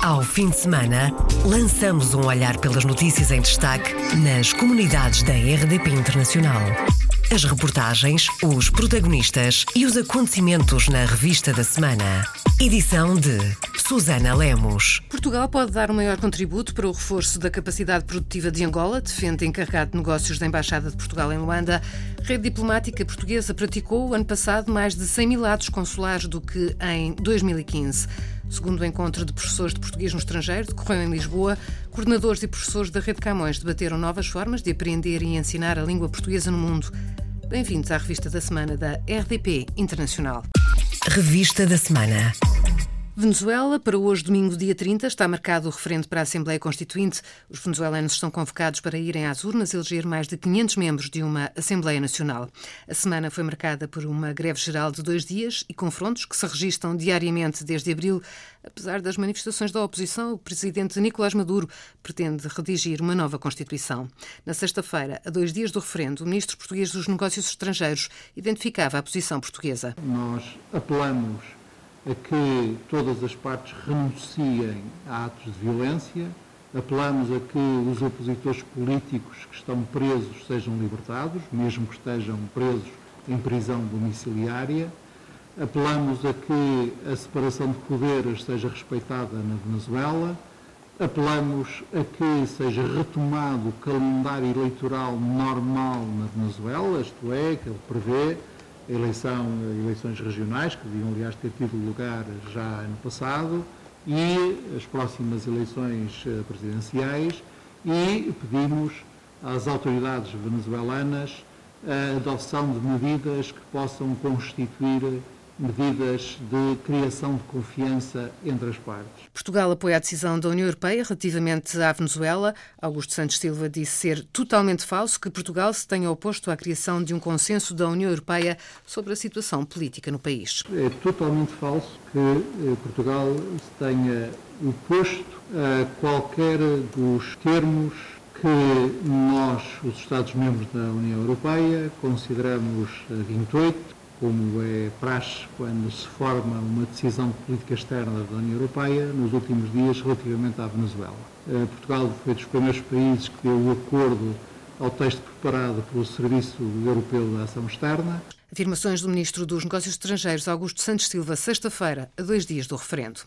Ao fim de semana, lançamos um olhar pelas notícias em destaque nas comunidades da RDP Internacional. As reportagens, os protagonistas e os acontecimentos na revista da semana. Edição de Susana Lemos. Portugal pode dar um maior contributo para o reforço da capacidade produtiva de Angola, defende encarregado de negócios da Embaixada de Portugal em Luanda. Rede diplomática portuguesa praticou, ano passado, mais de 100 mil atos consulares do que em 2015. Segundo o encontro de professores de português no estrangeiro, decorreu em Lisboa, coordenadores e professores da Rede Camões debateram novas formas de aprender e ensinar a língua portuguesa no mundo. Bem-vindos à revista da semana da RDP Internacional. Revista da semana. Venezuela, para hoje, domingo, dia 30, está marcado o referendo para a Assembleia Constituinte. Os venezuelanos estão convocados para irem às urnas eleger mais de 500 membros de uma Assembleia Nacional. A semana foi marcada por uma greve geral de dois dias e confrontos que se registram diariamente desde abril. Apesar das manifestações da oposição, o presidente Nicolás Maduro pretende redigir uma nova Constituição. Na sexta-feira, a dois dias do referendo, o ministro português dos Negócios Estrangeiros identificava a posição portuguesa. Nós apelamos a que todas as partes renunciem a atos de violência, apelamos a que os opositores políticos que estão presos sejam libertados, mesmo que estejam presos em prisão domiciliária, apelamos a que a separação de poderes seja respeitada na Venezuela, apelamos a que seja retomado o calendário eleitoral normal na Venezuela, isto é, que ele prevê eleição, eleições regionais, que deviam, aliás, ter tido lugar já no passado, e as próximas eleições eh, presidenciais, e pedimos às autoridades venezuelanas a adoção de medidas que possam constituir medidas de criação de confiança entre as partes. Portugal apoia a decisão da União Europeia relativamente à Venezuela. Augusto Santos Silva disse ser totalmente falso que Portugal se tenha oposto à criação de um consenso da União Europeia sobre a situação política no país. É totalmente falso que eh, Portugal se tenha oposto a qualquer dos termos que nós, os Estados-membros da União Europeia, consideramos 28 como é praxe quando se forma uma decisão de política externa da União Europeia nos últimos dias relativamente à Venezuela. Eh, Portugal foi dos primeiros países que deu o acordo ao texto preparado pelo Serviço Europeu de Ação Externa. Afirmações do Ministro dos Negócios Estrangeiros, Augusto Santos Silva, sexta-feira, a dois dias do referendo.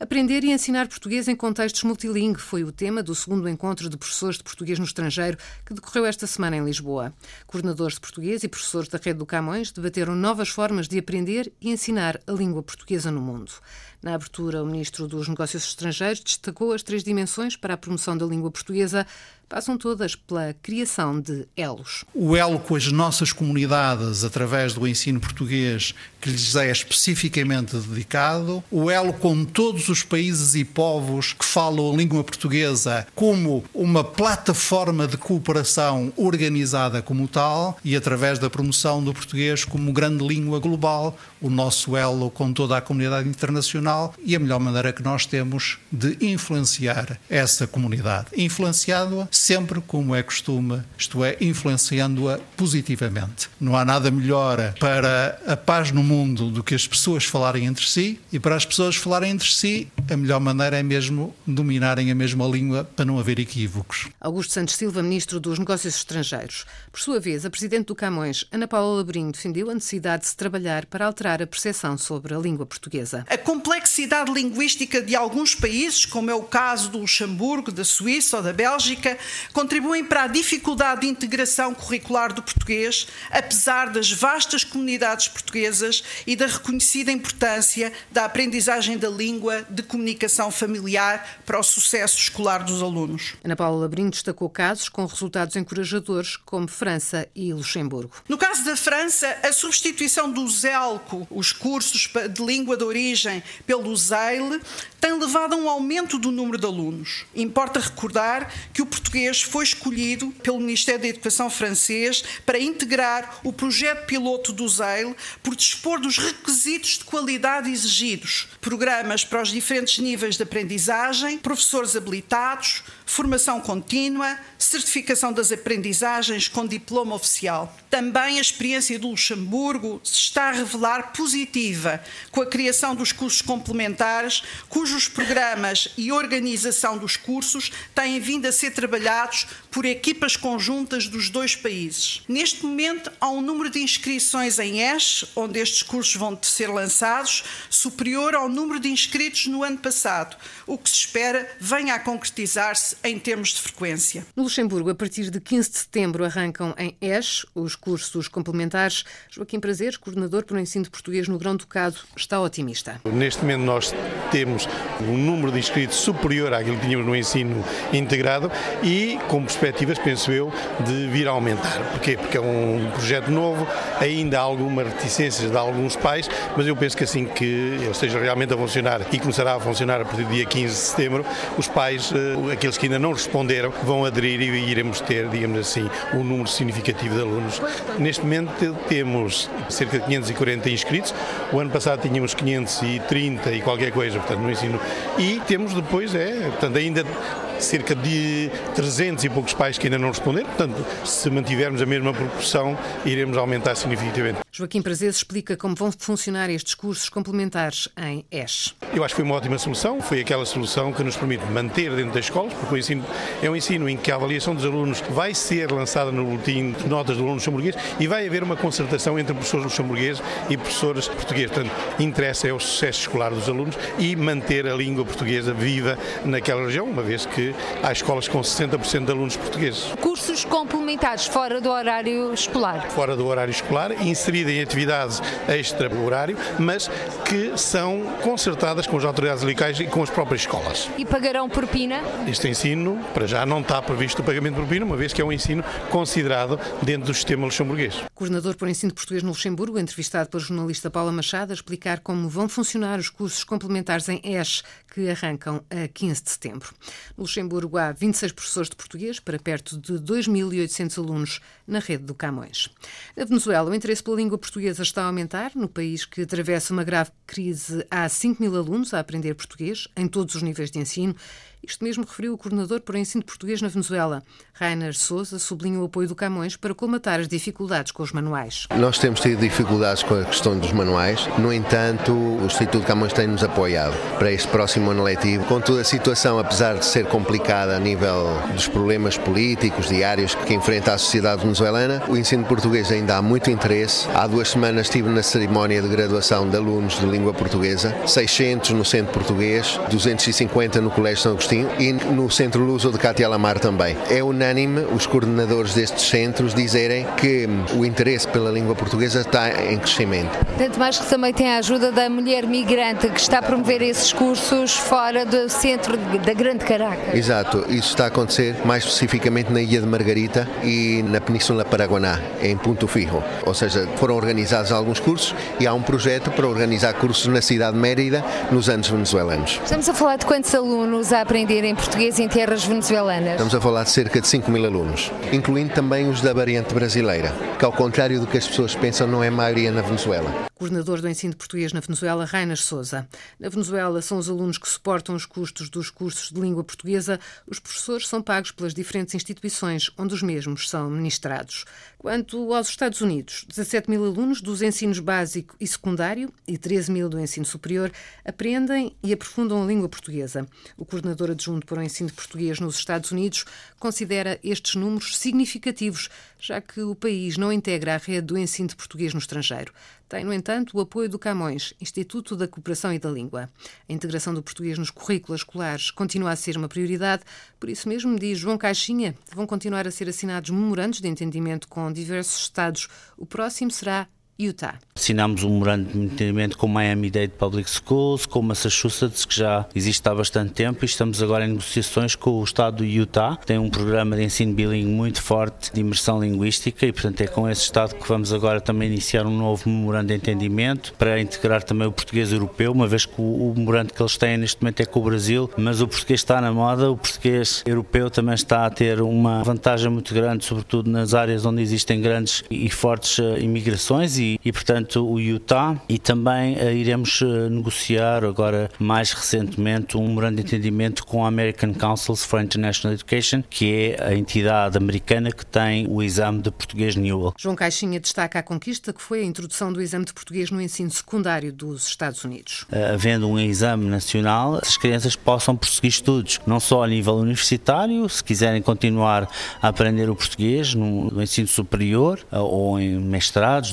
Aprender e ensinar português em contextos multilingue foi o tema do segundo encontro de professores de português no estrangeiro que decorreu esta semana em Lisboa. Coordenadores de português e professores da Rede do Camões debateram novas formas de aprender e ensinar a língua portuguesa no mundo. Na abertura, o Ministro dos Negócios Estrangeiros destacou as três dimensões para a promoção da língua portuguesa, passam todas pela criação de elos. O elo com as nossas comunidades, através do ensino português que lhes é especificamente dedicado, o elo com todos os países e povos que falam a língua portuguesa como uma plataforma de cooperação organizada como tal e através da promoção do português como grande língua global, o nosso elo com toda a comunidade internacional e a melhor maneira que nós temos de influenciar essa comunidade. Influenciado-a sempre como é costume, isto é, influenciando-a positivamente. Não há nada melhor para a paz no mundo do que as pessoas falarem entre si, e para as pessoas falarem entre si, a melhor maneira é mesmo dominarem a mesma língua para não haver equívocos. Augusto Santos Silva, Ministro dos Negócios Estrangeiros. Por sua vez, a Presidente do Camões, Ana Paula Labrinho, defendeu a necessidade de se trabalhar para alterar a percepção sobre a língua portuguesa. A complexidade linguística de alguns países, como é o caso do Luxemburgo, da Suíça ou da Bélgica, contribuem para a dificuldade de integração curricular do português, apesar das vastas comunidades portuguesas e da reconhecida importância da aprendizagem da língua de comunicação familiar para o sucesso escolar dos alunos. Ana Paula Labrinho destacou casos com resultados encorajadores, como França e Luxemburgo. No caso da França, a substituição do ZELCO, os cursos de língua de origem, pelo ZEIL, tem levado a um aumento do número de alunos. Importa recordar que o português foi escolhido pelo Ministério da Educação francês para integrar o projeto piloto do ZEIL por dispor dos requisitos de qualidade exigidos, programas para os diferentes níveis de aprendizagem, professores habilitados, formação contínua, certificação das aprendizagens com diploma oficial. Também a experiência do Luxemburgo se está a revelar positiva, com a criação dos cursos complementares, cujo Todos os programas e organização dos cursos têm vindo a ser trabalhados por equipas conjuntas dos dois países. Neste momento, há um número de inscrições em ESH, onde estes cursos vão ser lançados, superior ao número de inscritos no ano passado, o que se espera venha a concretizar-se em termos de frequência. No Luxemburgo, a partir de 15 de setembro, arrancam em ESH os cursos complementares. Joaquim Prazeres, coordenador o ensino de português no Grão-Ducado, está otimista. Neste momento, nós temos um número de inscritos superior àquilo que tínhamos no ensino integrado e com perspectivas, penso eu, de vir a aumentar. Porquê? Porque é um projeto novo, ainda há algumas reticências de alguns pais, mas eu penso que assim que ele esteja realmente a funcionar e começará a funcionar a partir do dia 15 de setembro, os pais, eh, aqueles que ainda não responderam, vão aderir e iremos ter, digamos assim, um número significativo de alunos. Neste momento temos cerca de 540 inscritos, o ano passado tínhamos 530 e qualquer coisa, portanto, no ensino. E temos depois, é, portanto, ainda cerca de 300 e poucos pais que ainda não responderam. Portanto, se mantivermos a mesma proporção, iremos aumentar significativamente. Joaquim Prazeres explica como vão funcionar estes cursos complementares em ESH. Eu acho que foi uma ótima solução. Foi aquela solução que nos permite manter dentro das escolas, porque o ensino é um ensino em que a avaliação dos alunos vai ser lançada no boletim de notas do aluno luxemburguês e vai haver uma concertação entre professores luxemburgueses e professores portugueses. Portanto, interessa é o sucesso escolar dos alunos e manter a língua portuguesa viva naquela região, uma vez que há escolas com 60% de alunos portugueses. Cursos complementares fora do horário escolar? Fora do horário escolar, inseridos em atividades extra-horário, mas que são concertadas com as autoridades locais e com as próprias escolas. E pagarão propina? Este ensino, para já, não está previsto o pagamento de propina, uma vez que é um ensino considerado dentro do sistema luxemburguês. Coordenador por ensino de português no Luxemburgo, entrevistado pela jornalista Paula Machado, a explicar como vão funcionar os cursos complementares em ESH que arrancam a 15 de setembro. No Luxemburgo há 26 professores de português para perto de 2.800 alunos na rede do Camões. Na Venezuela, o interesse pela língua portuguesa está a aumentar. No país que atravessa uma grave crise, há 5 mil alunos a aprender português em todos os níveis de ensino isto mesmo referiu o coordenador para o ensino português na Venezuela. Rainer Souza sublinha o apoio do Camões para colmatar as dificuldades com os manuais. Nós temos tido dificuldades com a questão dos manuais, no entanto, o Instituto Camões tem-nos apoiado para este próximo ano letivo. Contudo, a situação, apesar de ser complicada a nível dos problemas políticos diários que enfrenta a sociedade venezuelana, o ensino português ainda há muito interesse. Há duas semanas estive na cerimónia de graduação de alunos de língua portuguesa, 600 no centro português, 250 no Colégio São Agostinho e no Centro Luso de Cátia Lamar também. É unânime os coordenadores destes centros dizerem que o interesse pela língua portuguesa está em crescimento. Tanto mais que também tem a ajuda da mulher migrante que está a promover esses cursos fora do centro da Grande Caracas. Exato, isso está a acontecer mais especificamente na Ilha de Margarita e na Península Paraguaná, em Punto Fijo. Ou seja, foram organizados alguns cursos e há um projeto para organizar cursos na cidade de Mérida nos anos venezuelanos. Estamos a falar de quantos alunos a aprender aprender em português em terras venezuelanas? Estamos a falar de cerca de 5 mil alunos, incluindo também os da variante brasileira, que ao contrário do que as pessoas pensam, não é maioria na Venezuela. Coordenador do ensino de português na Venezuela, Rainer Souza. Na Venezuela são os alunos que suportam os custos dos cursos de língua portuguesa. Os professores são pagos pelas diferentes instituições onde os mesmos são ministrados. Quanto aos Estados Unidos, 17 mil alunos dos ensinos básico e secundário e 13 mil do ensino superior aprendem e aprofundam a língua portuguesa. O coordenador adjunto para o ensino de português nos Estados Unidos, considera estes números significativos, já que o país não integra a rede do ensino de português no estrangeiro. Tem, no entanto, o apoio do Camões, Instituto da Cooperação e da Língua. A integração do português nos currículos escolares continua a ser uma prioridade, por isso mesmo, diz João Caixinha, vão continuar a ser assinados memorandos de entendimento com diversos Estados. O próximo será Utah. Assinamos um memorando de entendimento com Miami-Dade Public Schools, com Massachusetts, que já existe há bastante tempo, e estamos agora em negociações com o estado do Utah, tem um programa de ensino bilingue muito forte de imersão linguística, e portanto é com esse estado que vamos agora também iniciar um novo memorando de entendimento para integrar também o português europeu, uma vez que o, memorando que eles têm neste momento é com o Brasil, mas o português está na moda, o português europeu também está a ter uma vantagem muito grande, sobretudo nas áreas onde existem grandes e fortes eh, imigrações e e, portanto, o Utah, e também uh, iremos uh, negociar agora mais recentemente um memorando de entendimento com a American Councils for International Education, que é a entidade americana que tem o exame de português Newell. João Caixinha destaca a conquista que foi a introdução do exame de português no ensino secundário dos Estados Unidos. Havendo um exame nacional, as crianças possam prosseguir estudos, não só a nível universitário, se quiserem continuar a aprender o português no, no ensino superior ou em mestrados,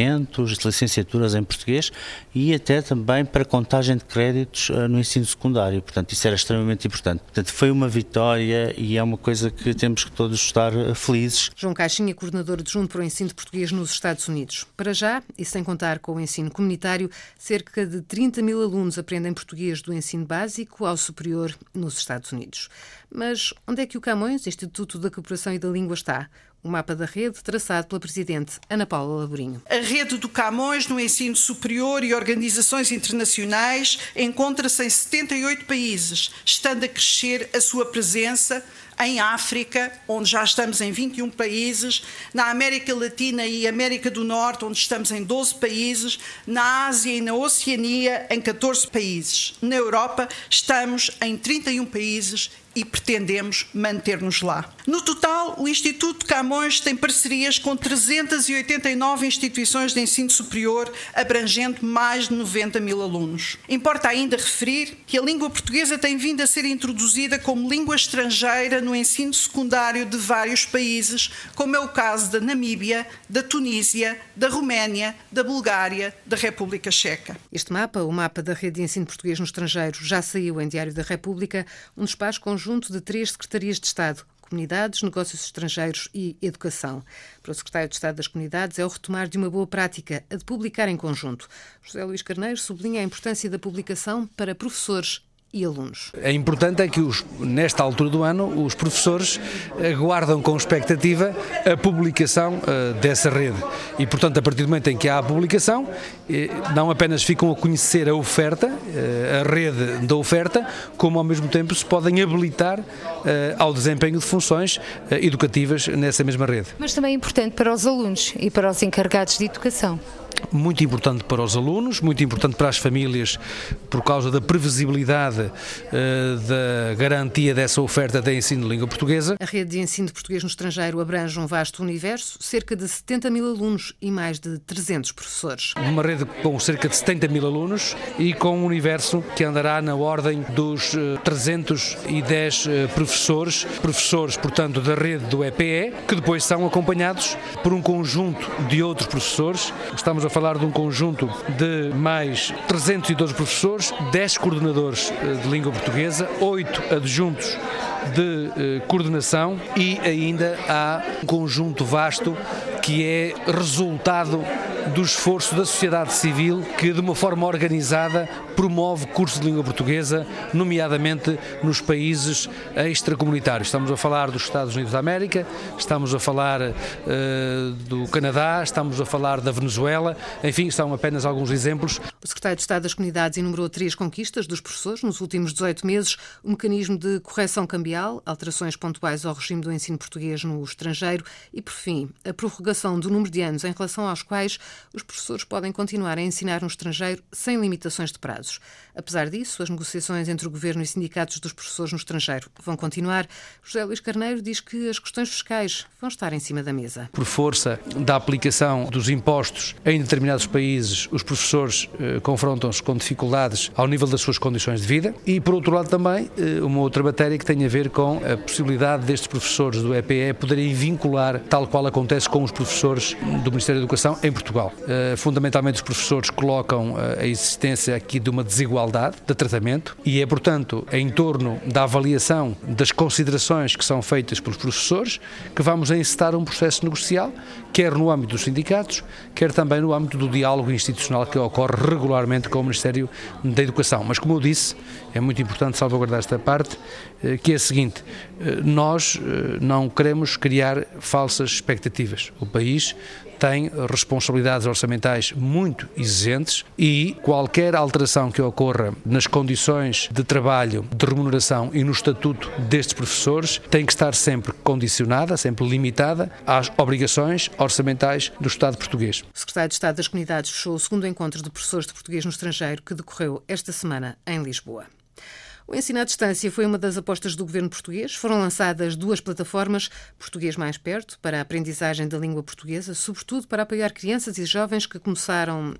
doutoramentos, licenciaturas em português e até também para contagem de créditos no ensino secundário. Portanto, isso era extremamente importante. Portanto, foi uma vitória e é uma coisa que temos que todos estar felizes. João Caixinha, coordenador adjunto para o ensino de português nos Estados Unidos. Para já, e sem contar com o ensino comunitário, cerca de 30 mil alunos aprendem português do ensino básico ao superior nos Estados Unidos. Mas onde é que o Camões, Instituto da Cooperação e da Língua, está? O mapa da rede traçado pela Presidente Ana Paula Laborinho. A rede do Camões no ensino superior e organizações internacionais encontra-se em 78 países, estando a crescer a sua presença em África, onde já estamos em 21 países, na América Latina e América do Norte, onde estamos em 12 países, na Ásia e na Oceania, em 14 países. Na Europa, estamos em 31 países e pretendemos manter-nos lá. No total, o Instituto Camões tem parcerias com 389 instituições de ensino superior, abrangendo mais de 90 mil alunos. Importa ainda referir que a língua portuguesa tem vindo a ser introduzida como língua estrangeira no ensino secundário de vários países, como é o caso da Namíbia, da Tunísia, da Roménia, da Bulgária, da República Checa. Este mapa, o mapa da rede de ensino português no estrangeiro, já saiu em Diário da República, um despacho com conjunto de três secretarias de Estado, Comunidades, Negócios Estrangeiros e Educação. Para o Secretário de Estado das Comunidades é o retomar de uma boa prática, a de publicar em conjunto. José Luís Carneiro sublinha a importância da publicação para professores e alunos. É importante é que os, nesta altura do ano os professores aguardam com expectativa a publicação uh, dessa rede e portanto a partir do momento em que há a publicação eh, não apenas ficam a conhecer a oferta, uh, a rede da oferta, como ao mesmo tempo se podem habilitar uh, ao desempenho de funções educativas nessa mesma rede. Mas também é importante para os alunos e para os encarregados de educação muito importante para os alunos, muito importante para as famílias por causa da previsibilidade uh, da garantia dessa oferta de ensino de língua portuguesa. A rede de ensino de português no estrangeiro abrange um vasto universo, cerca de 70 mil alunos e mais de 300 professores. Uma rede com cerca de 70 mil alunos e com um universo que andará na ordem dos uh, 310 uh, professores, professores, portanto, da rede do EPE, que depois são acompanhados por um conjunto de outros professores. Estamos a falar de um conjunto de mais 312 professores, 10 coordenadores eh, de língua portuguesa, 8 adjuntos de eh, coordenação e ainda há um conjunto vasto que é resultado do esforço da sociedade civil que, de uma forma organizada, promove cursos de língua portuguesa, nomeadamente nos países extracomunitários. Estamos a falar dos Estados Unidos da América, estamos a falar uh, do Canadá, estamos a falar da Venezuela, enfim, são apenas alguns exemplos. O secretário de Estado das Comunidades enumerou três conquistas dos professores nos últimos 18 meses: o mecanismo de correção cambial, alterações pontuais ao regime do ensino português no estrangeiro e, por fim, a prorrogação do número de anos em relação aos quais os professores podem continuar a ensinar no estrangeiro sem limitações de prazos. Apesar disso, as negociações entre o governo e sindicatos dos professores no estrangeiro vão continuar. José Luís Carneiro diz que as questões fiscais vão estar em cima da mesa. Por força da aplicação dos impostos em determinados países, os professores eh, confrontam-se com dificuldades ao nível das suas condições de vida e, por outro lado, também eh, uma outra matéria que tem a ver com a possibilidade destes professores do EPE poderem vincular, tal qual acontece com os professores do Ministério da Educação em Portugal. Eh, fundamentalmente, os professores colocam eh, a existência aqui de uma desigualdade de tratamento e é, portanto, em torno da avaliação das considerações que são feitas pelos professores que vamos encetar um processo negocial, quer no âmbito dos sindicatos, quer também no âmbito do diálogo institucional que ocorre regularmente com o Ministério da Educação. Mas, como eu disse, é muito importante salvaguardar esta parte, eh, que é a seguinte: nós não queremos criar falsas expectativas. O país tem responsabilidades orçamentais muito exigentes e qualquer alteração que ocorra nas condições de trabalho, de remuneração e no estatuto destes professores tem que estar sempre condicionada, sempre limitada às obrigações orçamentais do Estado português. O secretário de Estado das Comunidades fechou o segundo encontro de professores de português no estrangeiro que decorreu esta semana em Lisboa. O ensino à distância foi uma das apostas do governo português. Foram lançadas duas plataformas, Português Mais Perto, para a aprendizagem da língua portuguesa, sobretudo para apoiar crianças e jovens que começaram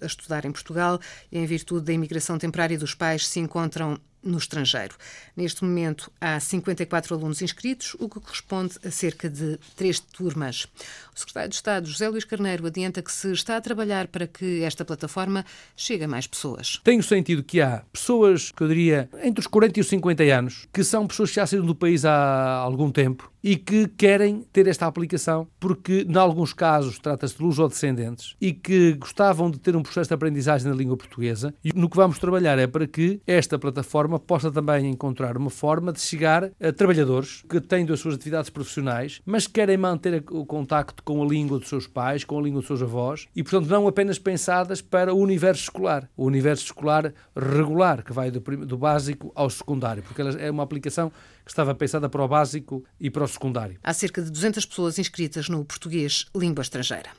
a estudar em Portugal e, em virtude da imigração temporária dos pais, se encontram no estrangeiro. Neste momento há 54 alunos inscritos, o que corresponde a cerca de três turmas. O secretário de Estado, José Luís Carneiro, adianta que se está a trabalhar para que esta plataforma chegue a mais pessoas. Tenho sentido que há pessoas, que eu diria, entre os 40 e os 50 anos, que são pessoas que já saíram do país há algum tempo e que querem ter esta aplicação porque, em alguns casos, trata-se de luso-descendentes e que gostavam de ter um processo de aprendizagem na língua portuguesa. E no que vamos trabalhar é para que esta plataforma possa também encontrar uma forma de chegar a trabalhadores que têm as suas atividades profissionais, mas querem manter o contacto com a língua dos seus pais, com a língua dos seus avós e, portanto, não apenas pensadas para o universo escolar, o universo escolar regular, que vai do, do básico ao secundário, porque ela é uma aplicação que estava pensada para o básico e para o secundário. Há cerca de 200 pessoas inscritas no português língua estrangeira.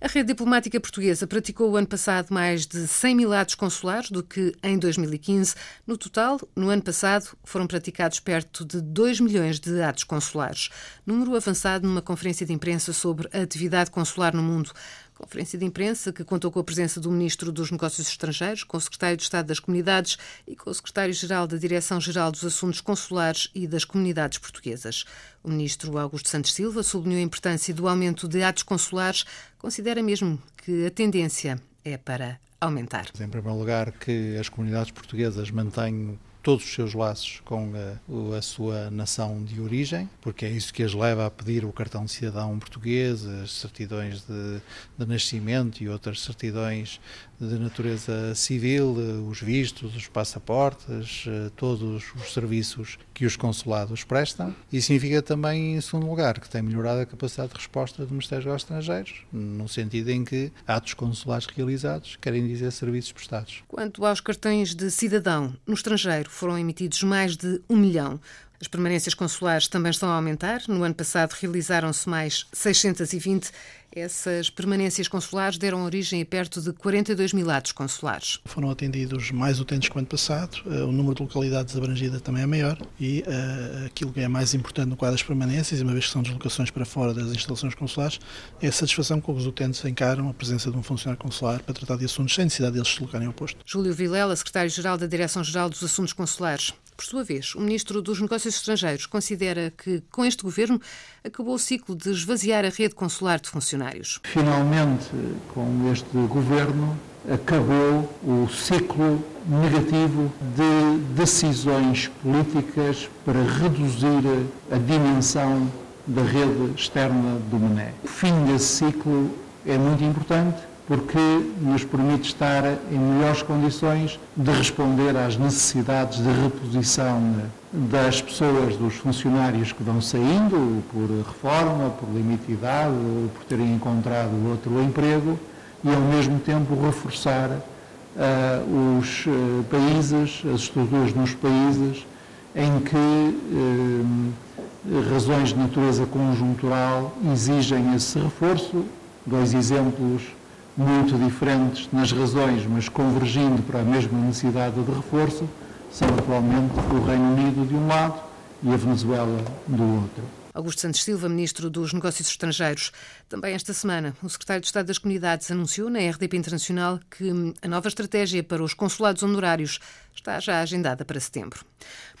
A rede diplomática portuguesa praticou o ano passado mais de 100 mil atos consulares do que em 2015. No total, no ano passado, foram praticados perto de 2 milhões de atos consulares. Número avançado numa conferência de imprensa sobre a atividade consular no mundo. Conferência de imprensa que contou com a presença do Ministro dos Negócios Estrangeiros, com o Secretário de Estado das Comunidades e com o Secretário-Geral da Direção-Geral dos Assuntos Consulares e das Comunidades Portuguesas. O Ministro Augusto Santos Silva sublinhou a importância do aumento de atos consulares, considera mesmo que a tendência é para aumentar. Em primeiro lugar, que as comunidades portuguesas mantenham todos os seus laços com a, a, sua nação de origem, porque é isso que as leva a pedir o cartão de cidadão português, as certidões de, de nascimento e outras certidões de natureza civil, os vistos, os passaportes, eh, todos os serviços que os consulados prestam. E significa também, em segundo lugar, que tem melhorado a capacidade de resposta do Ministério dos Estrangeiros, no sentido em que atos consulares realizados querem dizer serviços prestados. Quanto aos cartões de cidadão, no estrangeiro foram emitidos mais de um milhão. As permanências consulares também estão a aumentar. No ano passado realizaram-se mais 620 essas permanências consulares deram origem a perto de 42 mil atos consulares. Foram atendidos mais utentes que o ano passado, eh, o número de localidades abrangidas também é maior e uh, aquilo que é mais importante no quadro das permanências, uma vez que são deslocações para fora das instalações consulares, é a satisfação com que os utentes encaram a presença de um funcionário consular para tratar de assuntos sem necessidade deles se deslocarem ao posto. Júlio Vilela, secretário-geral da Direção-Geral dos Assuntos Consulares. Por sua vez, o Ministro dos Negócios Estrangeiros considera que, com este governo, acabou o ciclo de esvaziar a rede consular de funcionários. Finalmente, com este governo, acabou o ciclo negativo de decisões políticas para reduzir a dimensão da rede externa do MNE. O fim desse ciclo é muito importante porque nos permite estar em melhores condições de responder às necessidades de reposição das pessoas, dos funcionários que vão saindo por reforma, por limite de idade, por terem encontrado outro emprego e ao mesmo tempo reforçar uh, os uh, países, as estruturas nos países em que uh, razões de natureza conjuntural exigem esse reforço. Dois exemplos muito diferentes nas razões, mas convergindo para a mesma necessidade de reforço, são atualmente o Reino Unido de um lado e a Venezuela do outro. Augusto Santos Silva, Ministro dos Negócios Estrangeiros. Também esta semana, o Secretário de Estado das Comunidades anunciou na RDP Internacional que a nova estratégia para os consulados honorários está já agendada para setembro.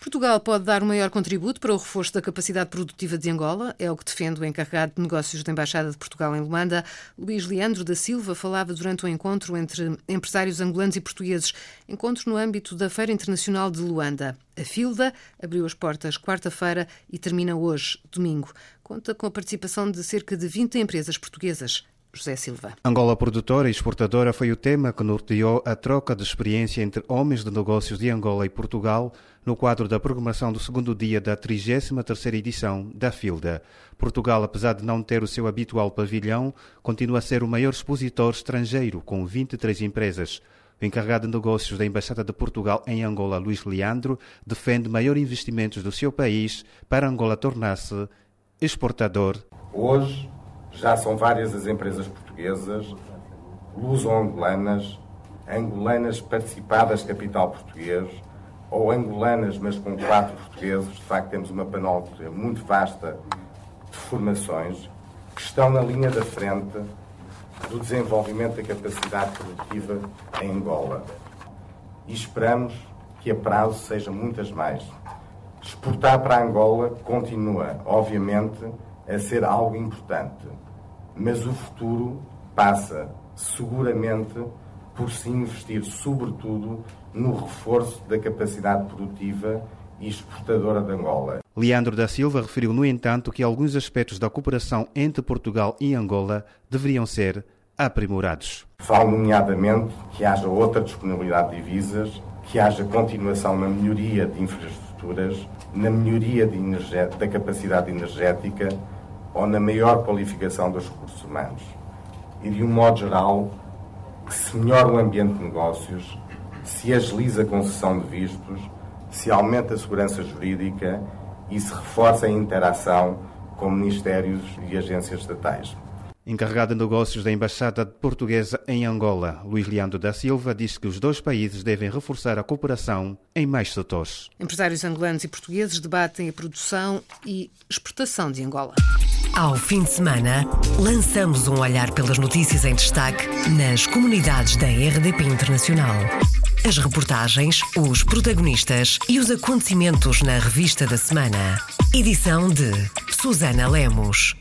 Portugal pode dar um maior contributo para o reforço da capacidade produtiva de Angola, é o que defende o encarregado de negócios da Embaixada de Portugal em Luanda. Luís Leandro da Silva falava durante o um encontro entre empresários angolanos e portugueses, encontro no âmbito da Feira Internacional de Luanda. A FILDA abriu as portas quarta-feira e termina hoje, domingo. Conta com a participação de cerca de 20 empresas portuguesas José Silva. Angola produtora e exportadora foi o tema que norteou a troca de experiência entre homens de negócios de Angola e Portugal no quadro da programação do segundo dia da 33ª edição da FILDA. Portugal, apesar de não ter o seu habitual pavilhão, continua a ser o maior expositor estrangeiro, com 23 empresas. O encarregado de negócios da Embaixada de Portugal em Angola, Luís Leandro, defende maior investimentos do seu país para Angola tornar-se exportador. Hoje já são várias as empresas portuguesas, luso-angolanas, angolanas participadas capital português, ou angolanas, mas com quatro portugueses. De facto, temos uma panóplia muito vasta de formações que estão na linha da frente do desenvolvimento da capacidade produtiva em Angola. E esperamos que a prazo sejam muitas mais. Exportar para Angola continua, obviamente, a ser algo importante, mas o futuro passa seguramente por se investir, sobretudo, no reforço da capacidade produtiva e exportadora de Angola. Leandro da Silva referiu, no entanto, que alguns aspectos da cooperação entre Portugal e Angola deveriam ser aprimorados. Falo, nomeadamente, que haja outra disponibilidade de divisas, que haja continuação na melhoria de na melhoria da capacidade energética ou na maior qualificação dos recursos humanos. E, de um modo geral, que se melhore o ambiente de negócios, se agiliza a concessão de vistos, se aumenta a segurança jurídica e se reforça a interação com ministérios e agências estatais. Encarregado de negócios da Embaixada Portuguesa em Angola, Luís Leandro da Silva disse que os dois países devem reforçar a cooperação em mais setores. Empresários angolanos e portugueses debatem a produção e exportação de Angola. Ao fim de semana, lançamos um olhar pelas notícias em destaque nas comunidades da RDP Internacional. As reportagens, os protagonistas e os acontecimentos na revista da semana. Edição de Susana Lemos.